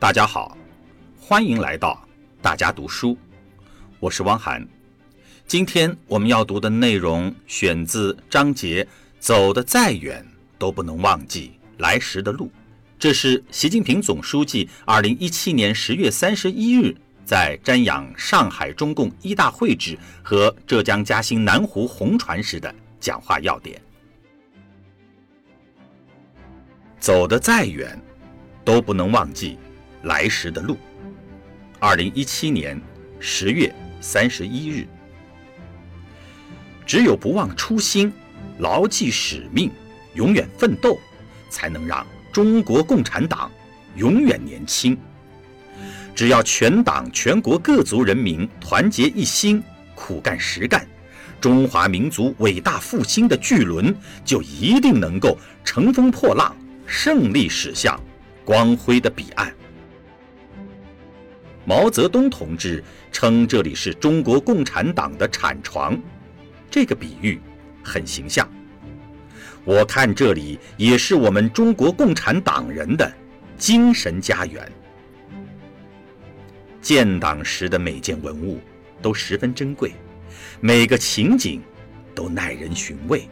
大家好，欢迎来到大家读书，我是汪涵。今天我们要读的内容选自章节“走得再远都不能忘记来时的路”，这是习近平总书记二零一七年十月三十一日在瞻仰上海中共一大会址和浙江嘉兴南湖红船时的讲话要点。走得再远，都不能忘记。来时的路。二零一七年十月三十一日，只有不忘初心，牢记使命，永远奋斗，才能让中国共产党永远年轻。只要全党全国各族人民团结一心，苦干实干，中华民族伟大复兴的巨轮就一定能够乘风破浪，胜利驶向光辉的彼岸。毛泽东同志称这里是中国共产党的产床，这个比喻很形象。我看这里也是我们中国共产党人的精神家园。建党时的每件文物都十分珍贵，每个情景都耐人寻味。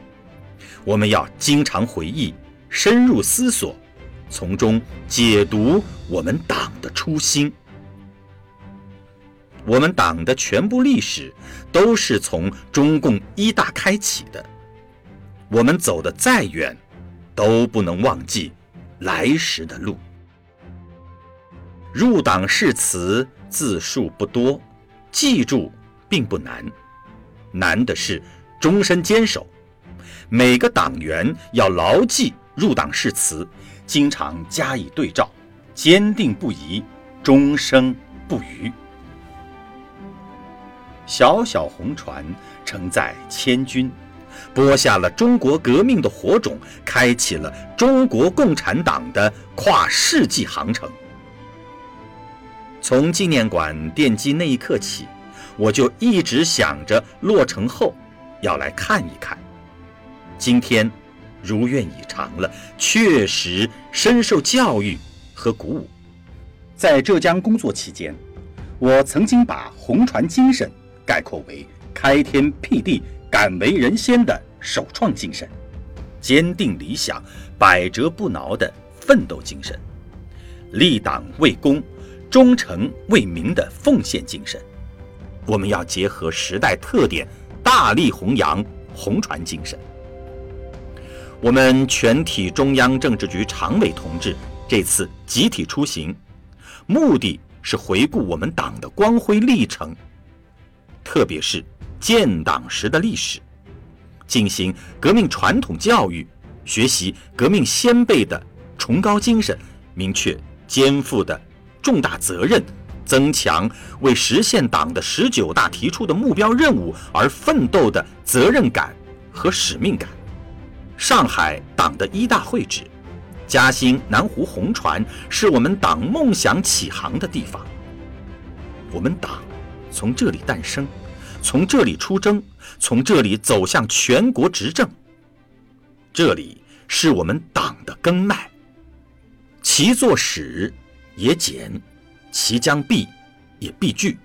我们要经常回忆，深入思索，从中解读我们党的初心。我们党的全部历史都是从中共一大开启的。我们走得再远，都不能忘记来时的路。入党誓词字数不多，记住并不难，难的是终身坚守。每个党员要牢记入党誓词，经常加以对照，坚定不移，终生不渝。小小红船承载千军，播下了中国革命的火种，开启了中国共产党的跨世纪航程。从纪念馆奠基那一刻起，我就一直想着落成后要来看一看。今天如愿以偿了，确实深受教育和鼓舞。在浙江工作期间，我曾经把红船精神。概括为开天辟地、敢为人先的首创精神，坚定理想、百折不挠的奋斗精神，立党为公、忠诚为民的奉献精神。我们要结合时代特点，大力弘扬红船精神。我们全体中央政治局常委同志这次集体出行，目的是回顾我们党的光辉历程。特别是建党时的历史，进行革命传统教育，学习革命先辈的崇高精神，明确肩负的重大责任，增强为实现党的十九大提出的目标任务而奋斗的责任感和使命感。上海党的一大会址，嘉兴南湖红船，是我们党梦想起航的地方。我们党。从这里诞生，从这里出征，从这里走向全国执政。这里是我们党的根脉。其作始也简，其将毕也必具。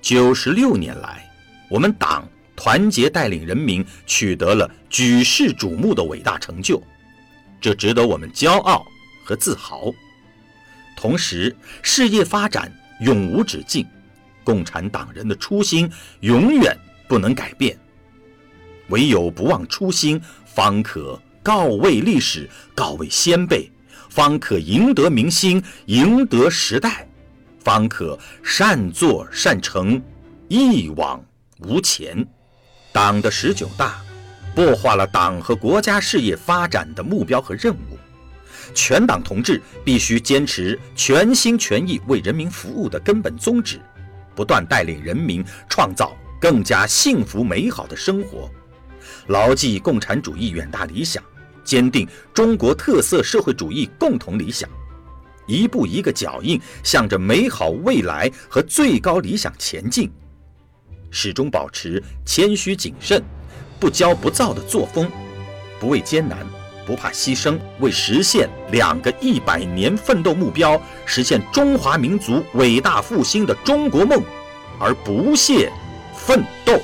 九十六年来，我们党团结带领人民取得了举世瞩目的伟大成就，这值得我们骄傲和自豪。同时，事业发展永无止境。共产党人的初心永远不能改变，唯有不忘初心，方可告慰历史，告慰先辈，方可赢得民心，赢得时代，方可善作善成，一往无前。党的十九大，擘画了党和国家事业发展的目标和任务，全党同志必须坚持全心全意为人民服务的根本宗旨。不断带领人民创造更加幸福美好的生活，牢记共产主义远大理想，坚定中国特色社会主义共同理想，一步一个脚印向着美好未来和最高理想前进，始终保持谦虚谨慎、不骄不躁的作风，不畏艰难，不怕牺牲，为实现两个一百年奋斗目标，实现中华民族伟大复兴的中国梦而不懈奋斗。